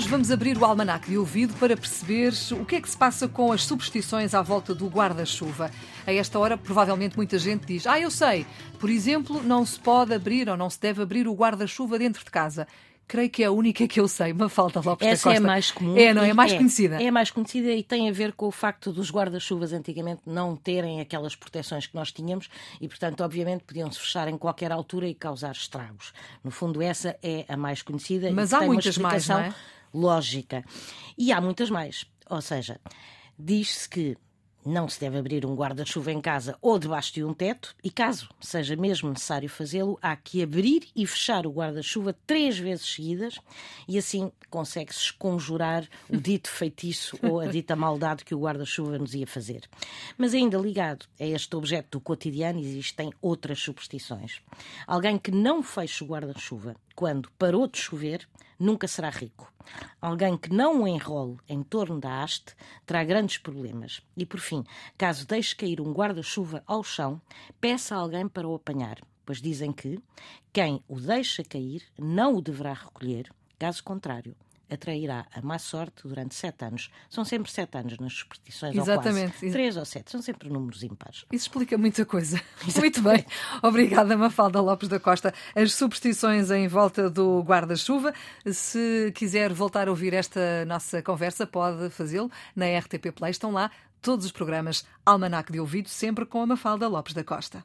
Hoje vamos abrir o almanac de ouvido para perceber o que é que se passa com as superstições à volta do guarda-chuva. A esta hora, provavelmente muita gente diz: Ah, eu sei, por exemplo, não se pode abrir ou não se deve abrir o guarda-chuva dentro de casa creio que é a única que eu sei, Mafalda Lopes Essa da Costa. é a mais comum. É, não é? é mais é, conhecida. É a mais conhecida e tem a ver com o facto dos guarda-chuvas antigamente não terem aquelas proteções que nós tínhamos e, portanto, obviamente, podiam-se fechar em qualquer altura e causar estragos. No fundo, essa é a mais conhecida. Mas e há muitas mais, não é? Lógica. E há muitas mais. Ou seja, diz-se que não se deve abrir um guarda-chuva em casa ou debaixo de um teto, e caso seja mesmo necessário fazê-lo, há que abrir e fechar o guarda-chuva três vezes seguidas, e assim consegue-se conjurar o dito feitiço ou a dita maldade que o guarda-chuva nos ia fazer. Mas ainda ligado a este objeto do cotidiano, existem outras superstições. Alguém que não feche o guarda-chuva quando parou de chover, nunca será rico. Alguém que não o enrole em torno da haste terá grandes problemas. E, por fim, caso deixe cair um guarda-chuva ao chão, peça a alguém para o apanhar, pois dizem que quem o deixa cair não o deverá recolher, caso contrário, atrairá a má sorte durante sete anos. São sempre sete anos nas superstições, Exatamente. ou quase. Três ou sete, são sempre números impares. Isso explica muita coisa. Muito bem. Obrigada, Mafalda Lopes da Costa. As superstições em volta do guarda-chuva. Se quiser voltar a ouvir esta nossa conversa, pode fazê-lo na RTP Play. Estão lá todos os programas Almanac de Ouvido, sempre com a Mafalda Lopes da Costa.